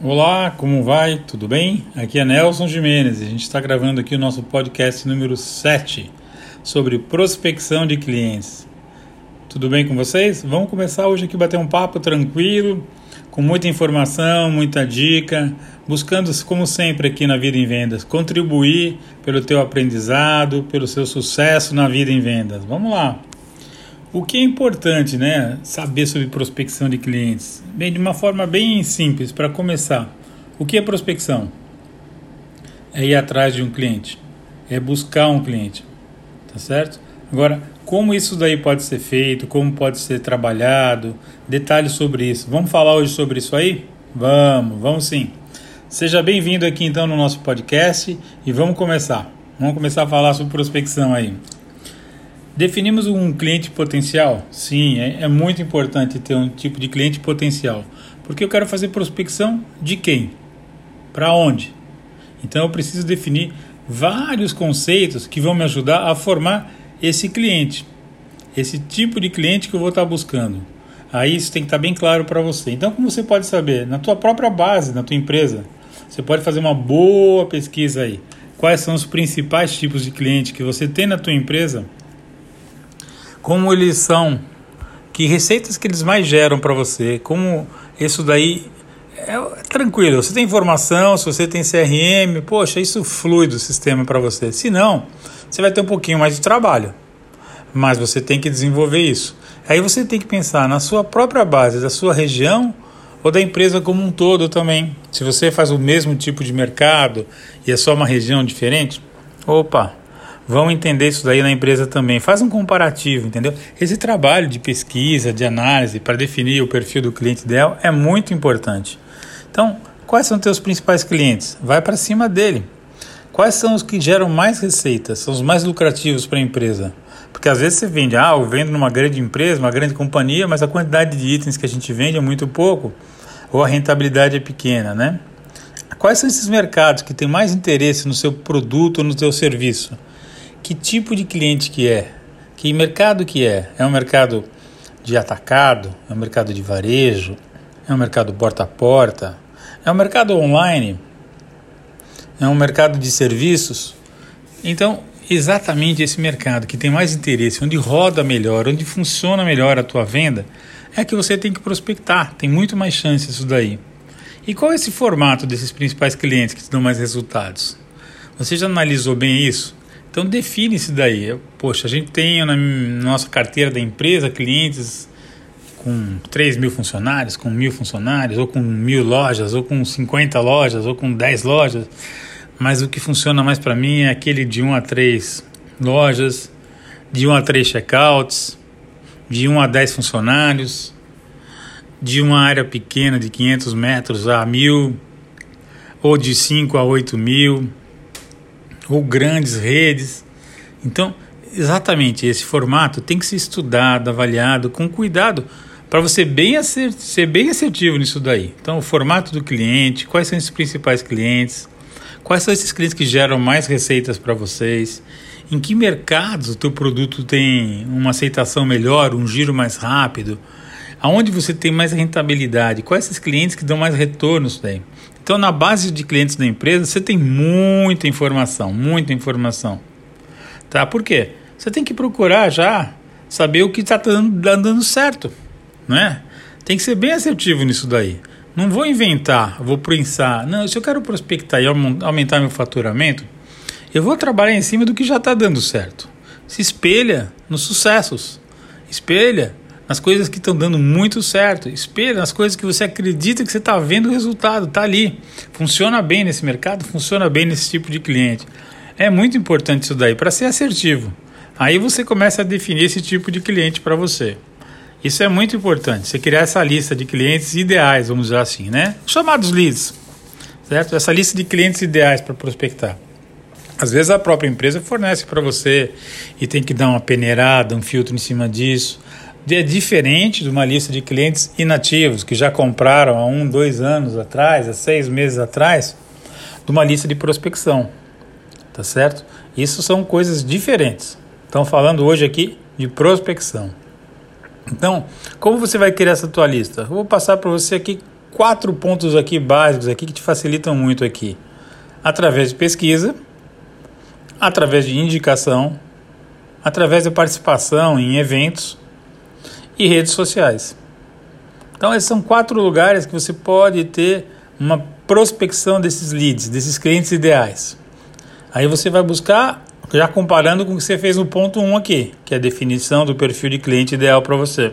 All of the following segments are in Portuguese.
Olá, como vai? Tudo bem? Aqui é Nelson Jimenez e a gente está gravando aqui o nosso podcast número 7 sobre prospecção de clientes. Tudo bem com vocês? Vamos começar hoje aqui bater um papo tranquilo, com muita informação, muita dica, buscando, como sempre aqui na Vida em Vendas, contribuir pelo teu aprendizado, pelo seu sucesso na vida em vendas. Vamos lá! O que é importante, né, saber sobre prospecção de clientes? Bem, de uma forma bem simples, para começar. O que é prospecção? É ir atrás de um cliente, é buscar um cliente, tá certo? Agora, como isso daí pode ser feito, como pode ser trabalhado, detalhes sobre isso. Vamos falar hoje sobre isso aí? Vamos, vamos sim. Seja bem-vindo aqui então no nosso podcast e vamos começar. Vamos começar a falar sobre prospecção aí. Definimos um cliente potencial? Sim, é, é, muito importante ter um tipo de cliente potencial. Porque eu quero fazer prospecção de quem? Para onde? Então eu preciso definir vários conceitos que vão me ajudar a formar esse cliente, esse tipo de cliente que eu vou estar buscando. Aí isso tem que estar bem claro para você. Então, como você pode saber? Na tua própria base, na tua empresa, você pode fazer uma boa pesquisa aí. Quais são os principais tipos de cliente que você tem na tua empresa? Como eles são, que receitas que eles mais geram para você, como isso daí é, tranquilo. Você tem informação, se você tem CRM, poxa, isso flui do sistema para você. Se não, você vai ter um pouquinho mais de trabalho, mas você tem que desenvolver isso. Aí você tem que pensar na sua própria base, da sua região ou da empresa como um todo também. Se você faz o mesmo tipo de mercado e é só uma região diferente, opa, vão entender isso daí na empresa também. Faz um comparativo, entendeu? Esse trabalho de pesquisa, de análise para definir o perfil do cliente ideal é muito importante. Então, quais são teus principais clientes? Vai para cima dele. Quais são os que geram mais receitas? São os mais lucrativos para a empresa? Porque às vezes você vende, ah, eu vendo numa grande empresa, uma grande companhia, mas a quantidade de itens que a gente vende é muito pouco, ou a rentabilidade é pequena, né? Quais são esses mercados que têm mais interesse no seu produto ou no seu serviço? Que tipo de cliente que é, que mercado que é. É um mercado de atacado, é um mercado de varejo, é um mercado porta a porta, é um mercado online, é um mercado de serviços. Então, exatamente esse mercado que tem mais interesse, onde roda melhor, onde funciona melhor a tua venda, é que você tem que prospectar. Tem muito mais chance isso daí. E qual é esse formato desses principais clientes que te dão mais resultados? Você já analisou bem isso? Então define isso daí. Poxa, a gente tem na nossa carteira da empresa clientes com 3 mil funcionários, com mil funcionários, ou com mil lojas, ou com 50 lojas, ou com 10 lojas. Mas o que funciona mais para mim é aquele de 1 a 3 lojas, de 1 a 3 checkouts, de 1 a 10 funcionários, de uma área pequena de 500 metros a mil, ou de 5 a 8 mil ou grandes redes. Então, exatamente esse formato tem que ser estudado, avaliado com cuidado para você bem ser bem assertivo nisso daí. Então, o formato do cliente, quais são os principais clientes, quais são esses clientes que geram mais receitas para vocês, em que mercados o teu produto tem uma aceitação melhor, um giro mais rápido, aonde você tem mais rentabilidade, quais esses clientes que dão mais retorno isso daí. Então, na base de clientes da empresa, você tem muita informação, muita informação. Tá? Por quê? Você tem que procurar já saber o que está dando, dando certo, né? Tem que ser bem assertivo nisso daí. Não vou inventar, vou pensar. Não, se eu quero prospectar e aumentar meu faturamento, eu vou trabalhar em cima do que já está dando certo. Se espelha nos sucessos. Espelha nas coisas que estão dando muito certo. Espelha nas coisas que você acredita que você está vendo o resultado, está ali. Funciona bem nesse mercado, funciona bem nesse tipo de cliente. É muito importante isso daí para ser assertivo. Aí você começa a definir esse tipo de cliente para você. Isso é muito importante. Você criar essa lista de clientes ideais, vamos dizer assim, né? Chamados leads, certo? Essa lista de clientes ideais para prospectar. Às vezes a própria empresa fornece para você e tem que dar uma peneirada, um filtro em cima disso é diferente de uma lista de clientes inativos que já compraram há um, dois anos atrás, há seis meses atrás, de uma lista de prospecção, tá certo? Isso são coisas diferentes. Estamos falando hoje aqui de prospecção. Então, como você vai criar essa tua lista? Vou passar para você aqui quatro pontos aqui básicos aqui que te facilitam muito aqui. Através de pesquisa, através de indicação, através de participação em eventos e redes sociais. Então, esses são quatro lugares que você pode ter uma prospecção desses leads, desses clientes ideais. Aí você vai buscar, já comparando com o que você fez no ponto 1 um aqui, que é a definição do perfil de cliente ideal para você.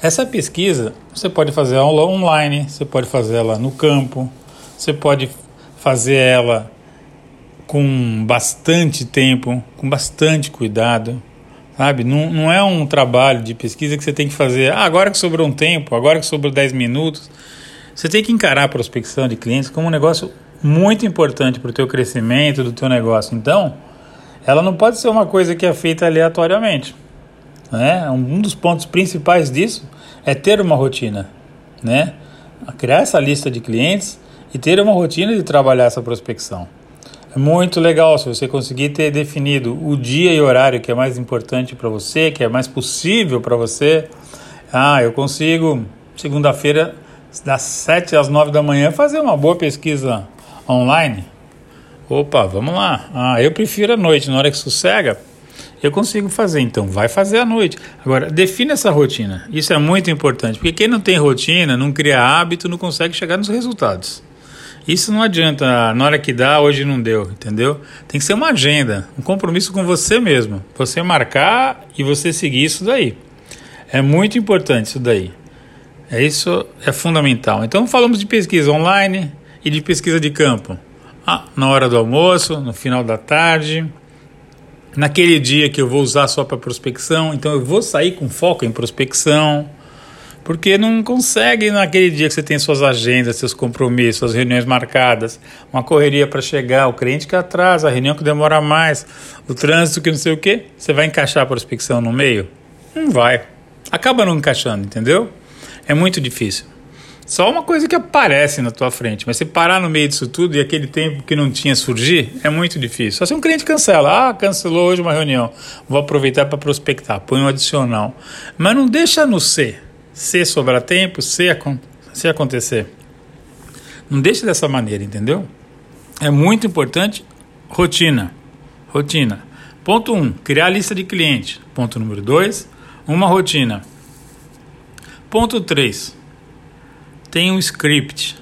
Essa pesquisa você pode fazer ela online, você pode fazer ela no campo, você pode fazer ela com bastante tempo, com bastante cuidado, sabe? Não, não é um trabalho de pesquisa que você tem que fazer ah, agora que sobrou um tempo, agora que sobrou 10 minutos. Você tem que encarar a prospecção de clientes como um negócio muito importante para o teu crescimento do teu negócio. Então, ela não pode ser uma coisa que é feita aleatoriamente. Né? Um dos pontos principais disso é ter uma rotina, né? Criar essa lista de clientes e ter uma rotina de trabalhar essa prospecção. Muito legal se você conseguir ter definido o dia e horário que é mais importante para você, que é mais possível para você. Ah, eu consigo segunda-feira das 7 às 9 da manhã fazer uma boa pesquisa online. Opa, vamos lá. Ah, eu prefiro a noite, na hora que sossega, eu consigo fazer, então vai fazer à noite. Agora, defina essa rotina. Isso é muito importante, porque quem não tem rotina, não cria hábito, não consegue chegar nos resultados. Isso não adianta, na hora que dá, hoje não deu, entendeu? Tem que ser uma agenda, um compromisso com você mesmo. Você marcar e você seguir isso daí. É muito importante isso daí. É isso é fundamental. Então falamos de pesquisa online e de pesquisa de campo. Ah, na hora do almoço, no final da tarde, naquele dia que eu vou usar só para prospecção, então eu vou sair com foco em prospecção porque não consegue naquele dia que você tem suas agendas, seus compromissos, suas reuniões marcadas, uma correria para chegar, o cliente que atrasa, a reunião que demora mais, o trânsito que não sei o que, você vai encaixar a prospecção no meio? Não vai. Acaba não encaixando, entendeu? É muito difícil. Só uma coisa que aparece na tua frente, mas se parar no meio disso tudo e aquele tempo que não tinha surgir, é muito difícil. Só se um cliente cancela, ah, cancelou hoje uma reunião, vou aproveitar para prospectar, põe um adicional. Mas não deixa no ser se sobrar tempo, se, se acontecer. Não deixe dessa maneira, entendeu? É muito importante rotina. Rotina. Ponto 1, um, criar lista de clientes. Ponto número 2, uma rotina. Ponto 3, tem um script.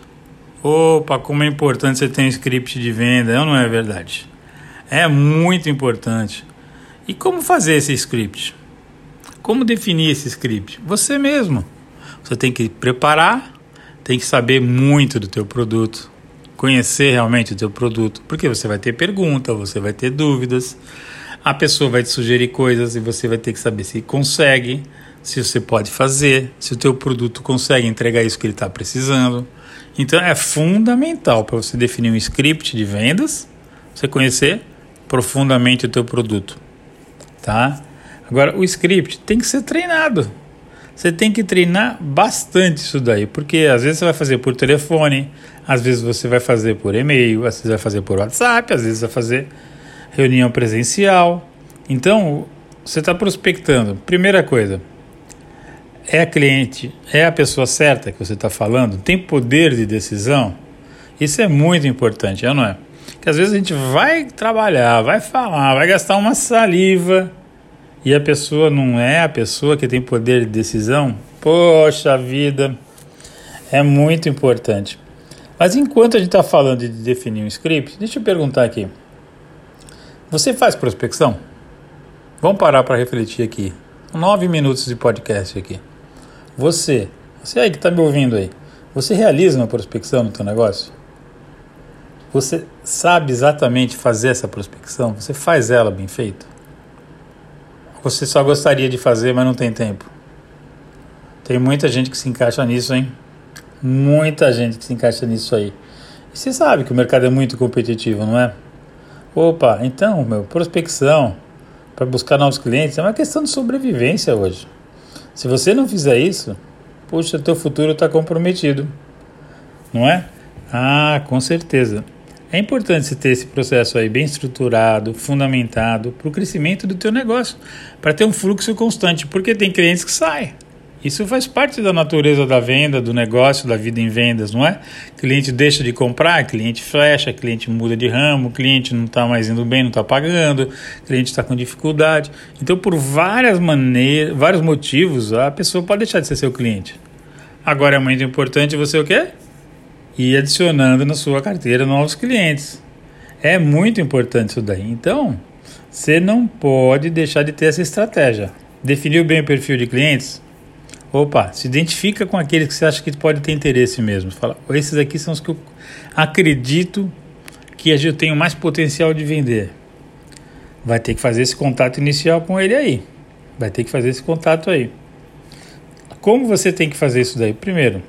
Opa, como é importante você ter um script de venda, não é verdade? É muito importante. E como fazer esse script? Como definir esse script? Você mesmo. Você tem que preparar, tem que saber muito do teu produto, conhecer realmente o teu produto, porque você vai ter pergunta, você vai ter dúvidas, a pessoa vai te sugerir coisas e você vai ter que saber se consegue, se você pode fazer, se o teu produto consegue entregar isso que ele está precisando. Então é fundamental para você definir um script de vendas, você conhecer profundamente o teu produto, tá? Agora, o script tem que ser treinado. Você tem que treinar bastante isso daí, porque às vezes você vai fazer por telefone, às vezes você vai fazer por e-mail, às vezes vai fazer por WhatsApp, às vezes vai fazer reunião presencial. Então, você está prospectando. Primeira coisa, é a cliente, é a pessoa certa que você está falando? Tem poder de decisão? Isso é muito importante, não é? Que às vezes a gente vai trabalhar, vai falar, vai gastar uma saliva e a pessoa não é a pessoa que tem poder de decisão, poxa vida, é muito importante. Mas enquanto a gente está falando de definir um script, deixa eu perguntar aqui. Você faz prospecção? Vamos parar para refletir aqui. Nove minutos de podcast aqui. Você, você aí que está me ouvindo aí, você realiza uma prospecção no teu negócio? Você sabe exatamente fazer essa prospecção? Você faz ela bem feita? Você só gostaria de fazer, mas não tem tempo. Tem muita gente que se encaixa nisso, hein? Muita gente que se encaixa nisso aí. E você sabe que o mercado é muito competitivo, não é? Opa, então, meu, prospecção para buscar novos clientes é uma questão de sobrevivência hoje. Se você não fizer isso, puxa, teu futuro está comprometido, não é? Ah, com certeza. É importante você ter esse processo aí bem estruturado, fundamentado para o crescimento do teu negócio, para ter um fluxo constante, porque tem clientes que saem, Isso faz parte da natureza da venda, do negócio, da vida em vendas, não é? Cliente deixa de comprar, cliente fecha, cliente muda de ramo, cliente não está mais indo bem, não está pagando, cliente está com dificuldade. Então, por várias maneiras, vários motivos, a pessoa pode deixar de ser seu cliente. Agora é muito importante você o quê? Ir adicionando na sua carteira novos clientes. É muito importante isso daí. Então, você não pode deixar de ter essa estratégia. Definiu bem o perfil de clientes? Opa, se identifica com aqueles que você acha que pode ter interesse mesmo. Fala, esses aqui são os que eu acredito que eu tenho mais potencial de vender. Vai ter que fazer esse contato inicial com ele aí. Vai ter que fazer esse contato aí. Como você tem que fazer isso daí? Primeiro,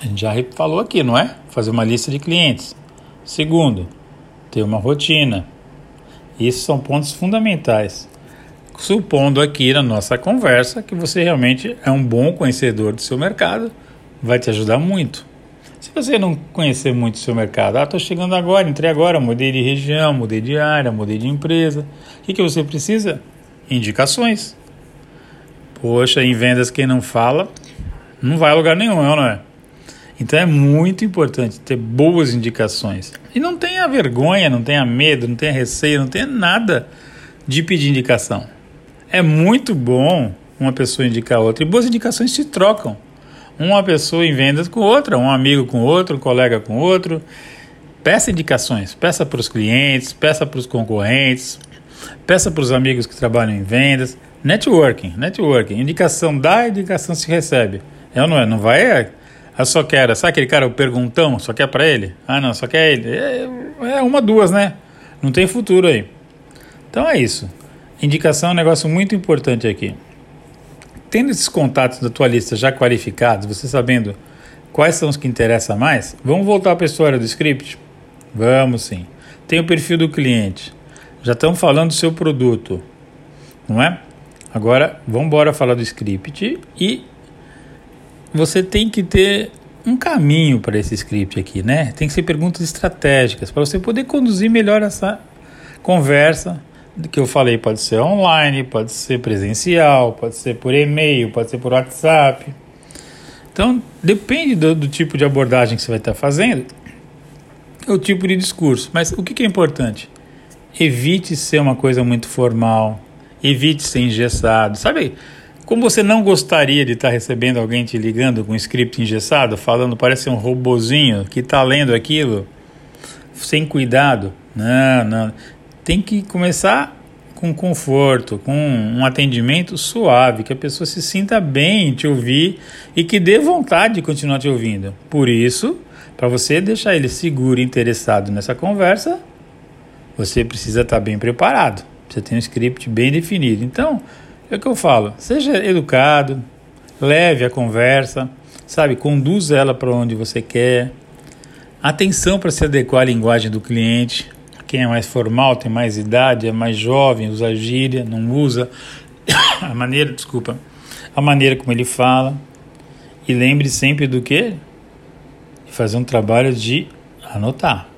a gente já falou aqui, não é? Fazer uma lista de clientes. Segundo, ter uma rotina. Esses são pontos fundamentais supondo aqui na nossa conversa que você realmente é um bom conhecedor do seu mercado, vai te ajudar muito. Se você não conhecer muito o seu mercado, ah, estou chegando agora, entrei agora, mudei de região, mudei de área, mudei de empresa, o que, que você precisa? Indicações. Poxa, em vendas quem não fala não vai a lugar nenhum, não é? Então é muito importante ter boas indicações. E não tenha vergonha, não tenha medo, não tenha receio, não tenha nada de pedir indicação. É muito bom uma pessoa indicar outra. E boas indicações se trocam. Uma pessoa em vendas com outra, um amigo com outro, um colega com outro. Peça indicações, peça para os clientes, peça para os concorrentes, peça para os amigos que trabalham em vendas. Networking, networking. Indicação dá, indicação se recebe. É ou não é? Não vai. É, eu só quero. Sabe aquele cara, o perguntão, só quer para ele? Ah, não, só quer ele. É, é uma, duas, né? Não tem futuro aí. Então é isso. Indicação é um negócio muito importante aqui. Tendo esses contatos da tua lista já qualificados, você sabendo quais são os que interessam mais, vamos voltar para a história do script? Vamos sim. Tem o perfil do cliente. Já estamos falando do seu produto, não é? Agora, vamos embora falar do script e você tem que ter um caminho para esse script aqui, né? Tem que ser perguntas estratégicas para você poder conduzir melhor essa conversa que eu falei pode ser online, pode ser presencial, pode ser por e-mail, pode ser por WhatsApp. Então, depende do, do tipo de abordagem que você vai estar fazendo, o tipo de discurso. Mas o que, que é importante? Evite ser uma coisa muito formal, evite ser engessado. Sabe como você não gostaria de estar recebendo alguém te ligando com um script engessado, falando, parece um robozinho que está lendo aquilo sem cuidado? Não, não tem que começar com conforto, com um atendimento suave, que a pessoa se sinta bem em te ouvir e que dê vontade de continuar te ouvindo. Por isso, para você deixar ele seguro e interessado nessa conversa, você precisa estar bem preparado. Você tem um script bem definido. Então, é o que eu falo: seja educado, leve a conversa, sabe, conduza ela para onde você quer. Atenção para se adequar à linguagem do cliente. Quem é mais formal, tem mais idade, é mais jovem, usa gíria, não usa a maneira, desculpa, a maneira como ele fala. E lembre sempre do que? Fazer um trabalho de anotar.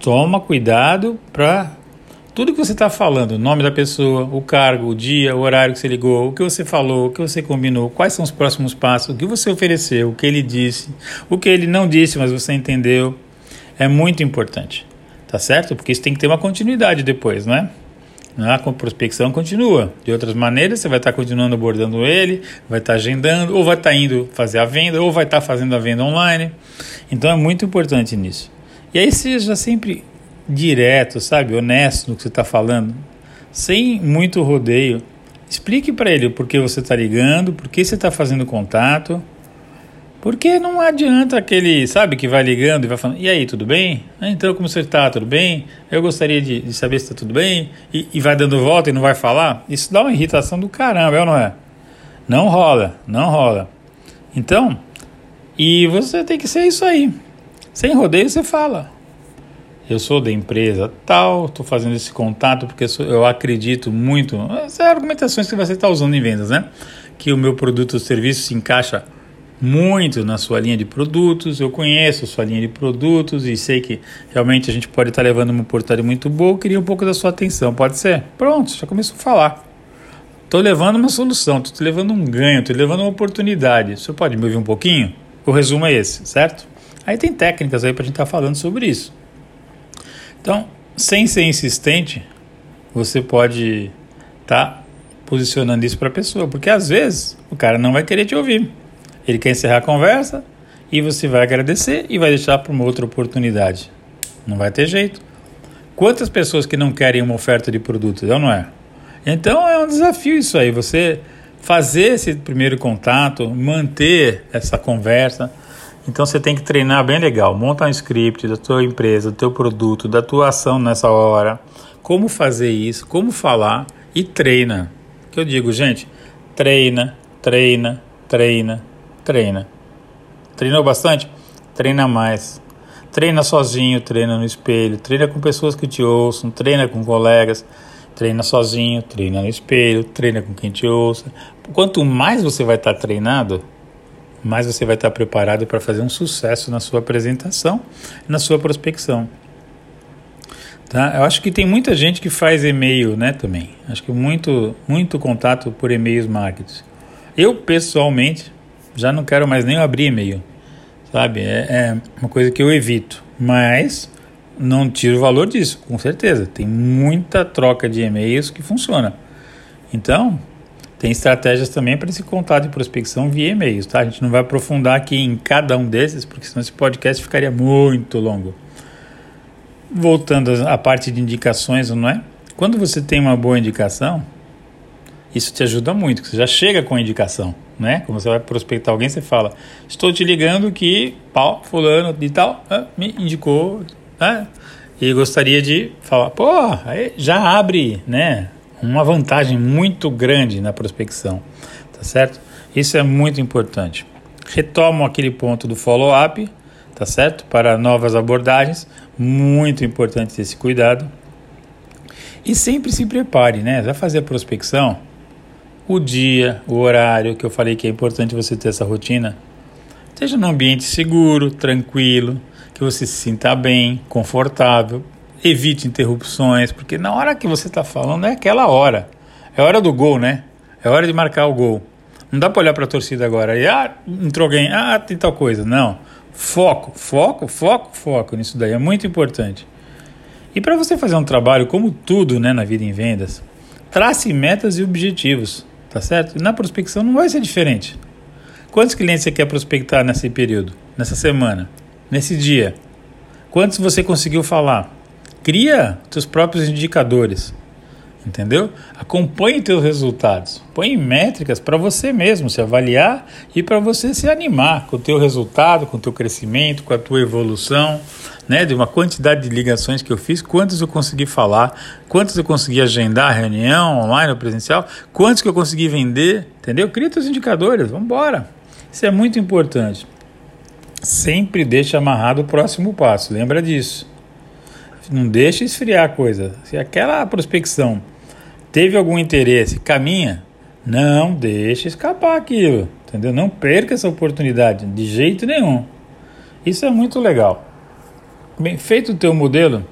Toma cuidado para tudo que você está falando, o nome da pessoa, o cargo, o dia, o horário que você ligou, o que você falou, o que você combinou, quais são os próximos passos, o que você ofereceu, o que ele disse, o que ele não disse, mas você entendeu, é muito importante. Tá certo? Porque isso tem que ter uma continuidade depois, não é? A prospecção continua. De outras maneiras, você vai estar continuando abordando ele, vai estar agendando, ou vai estar indo fazer a venda, ou vai estar fazendo a venda online. Então é muito importante nisso. E aí seja sempre direto, sabe? Honesto no que você está falando, sem muito rodeio. Explique para ele por que você está ligando, por que você está fazendo contato porque não adianta aquele, sabe, que vai ligando e vai falando, e aí, tudo bem? Ah, então, como você está? Tudo bem? Eu gostaria de, de saber se está tudo bem. E, e, vai dando volta e não vai falar. Isso dá uma irritação do caramba, é ou não é? Não rola, não rola. Então, e você tem que ser isso aí. Sem rodeio, você fala. Eu sou da empresa tal, estou fazendo esse contato porque eu acredito muito. Essas argumentações que você está usando em vendas, né? Que o meu produto ou serviço se encaixa muito na sua linha de produtos, eu conheço a sua linha de produtos e sei que realmente a gente pode estar levando uma portaria muito boa, eu queria um pouco da sua atenção, pode ser? Pronto, já começou a falar. Estou levando uma solução, estou levando um ganho, estou levando uma oportunidade. Você pode me ouvir um pouquinho? O resumo é esse, certo? Aí tem técnicas aí para a gente estar tá falando sobre isso. Então, sem ser insistente, você pode estar tá posicionando isso para a pessoa, porque às vezes o cara não vai querer te ouvir. Ele quer encerrar a conversa e você vai agradecer e vai deixar para uma outra oportunidade. Não vai ter jeito. Quantas pessoas que não querem uma oferta de produto, é não é? Então é um desafio isso aí, você fazer esse primeiro contato, manter essa conversa. Então você tem que treinar bem legal, monta um script da tua empresa, do teu produto, da tua ação nessa hora, como fazer isso, como falar e treina. Que eu digo, gente, treina, treina, treina, treina. Treinou bastante? Treina mais. Treina sozinho, treina no espelho, treina com pessoas que te ouçam, treina com colegas, treina sozinho, treina no espelho, treina com quem te ouça. Quanto mais você vai estar treinado, mais você vai estar preparado para fazer um sucesso na sua apresentação, na sua prospecção. Tá? Eu acho que tem muita gente que faz e-mail, né, também. Acho que muito, muito contato por e-mails marketing. Eu pessoalmente já não quero mais nem abrir e-mail, sabe? É, é uma coisa que eu evito, mas não tiro o valor disso, com certeza. Tem muita troca de e-mails que funciona. Então, tem estratégias também para esse contato de prospecção via e-mails, tá? A gente não vai aprofundar aqui em cada um desses, porque senão esse podcast ficaria muito longo. Voltando à parte de indicações, não é? Quando você tem uma boa indicação, isso te ajuda muito, você já chega com a indicação, né? Como você vai prospectar alguém, você fala: Estou te ligando que pau, fulano e tal me indicou, né? E gostaria de falar: pô, aí já abre, né? Uma vantagem muito grande na prospecção, tá certo? Isso é muito importante. Retomo aquele ponto do follow-up, tá certo? Para novas abordagens, muito importante esse cuidado. E sempre se prepare, né? Vai fazer a prospecção o dia, o horário, que eu falei que é importante você ter essa rotina, esteja num ambiente seguro, tranquilo, que você se sinta bem, confortável, evite interrupções, porque na hora que você está falando é aquela hora, é hora do gol, né? É hora de marcar o gol. Não dá para olhar para a torcida agora e ah, entrou alguém, ah, tem tal coisa. Não. Foco, foco, foco, foco nisso daí é muito importante. E para você fazer um trabalho como tudo, né, na vida em vendas, trace metas e objetivos. Tá certo? E na prospecção não vai ser diferente. Quantos clientes você quer prospectar nesse período, nessa semana, nesse dia? Quantos você conseguiu falar? Cria seus próprios indicadores. Entendeu? Acompanhe teus resultados. Põe métricas para você mesmo se avaliar e para você se animar com o teu resultado, com o teu crescimento, com a tua evolução né, de uma quantidade de ligações que eu fiz, quantos eu consegui falar, quantos eu consegui agendar reunião online ou presencial, quantos que eu consegui vender, entendeu? Cria os indicadores, vamos embora. Isso é muito importante. Sempre deixa amarrado o próximo passo, lembra disso. Não deixa esfriar a coisa. Se aquela prospecção teve algum interesse, caminha, não deixa escapar aquilo, entendeu? Não perca essa oportunidade de jeito nenhum. Isso é muito legal. Bem, feito o teu modelo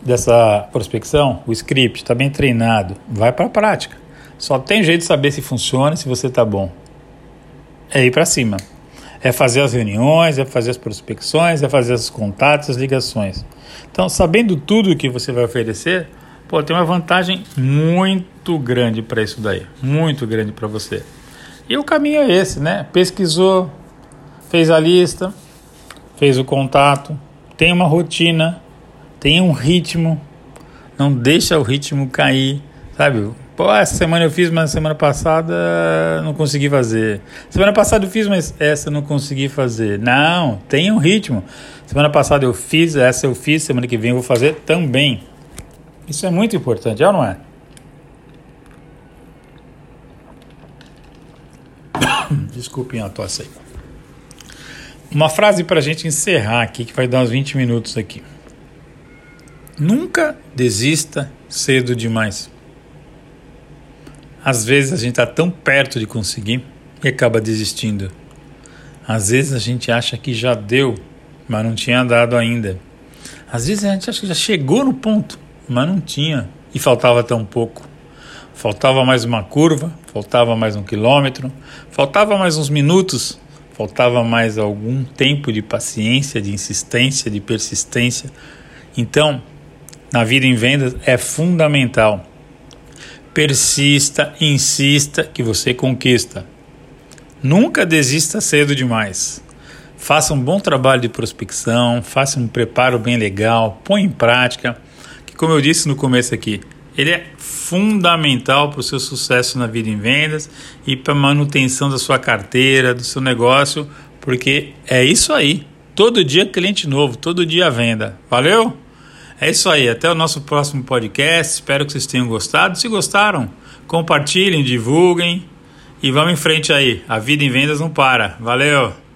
dessa prospecção, o script está bem treinado, vai para a prática. Só tem jeito de saber se funciona, se você está bom. É ir para cima. É fazer as reuniões, é fazer as prospecções, é fazer os contatos, as ligações. Então, sabendo tudo o que você vai oferecer, pô, tem uma vantagem muito grande para isso daí, muito grande para você. E o caminho é esse, né? Pesquisou, fez a lista, fez o contato, tem uma rotina, tem um ritmo, não deixa o ritmo cair, sabe? Pô, essa semana eu fiz, mas semana passada não consegui fazer. Semana passada eu fiz, mas essa não consegui fazer. Não, tem um ritmo. Semana passada eu fiz, essa eu fiz, semana que vem eu vou fazer também. Isso é muito importante, é ou não é? Desculpem a tosse aí. Uma frase para a gente encerrar aqui, que vai dar uns 20 minutos aqui. Nunca desista cedo demais. Às vezes a gente está tão perto de conseguir e acaba desistindo. Às vezes a gente acha que já deu, mas não tinha dado ainda. Às vezes a gente acha que já chegou no ponto, mas não tinha e faltava tão pouco. faltava mais uma curva, faltava mais um quilômetro, faltava mais uns minutos, faltava mais algum tempo de paciência, de insistência, de persistência. Então, na vida em vendas é fundamental. Persista, insista que você conquista. Nunca desista cedo demais. Faça um bom trabalho de prospecção, faça um preparo bem legal, põe em prática, que como eu disse no começo aqui, ele é fundamental para o seu sucesso na vida em vendas e para a manutenção da sua carteira, do seu negócio, porque é isso aí. Todo dia cliente novo, todo dia venda. Valeu? É isso aí. Até o nosso próximo podcast. Espero que vocês tenham gostado. Se gostaram, compartilhem, divulguem e vamos em frente aí. A vida em vendas não para. Valeu!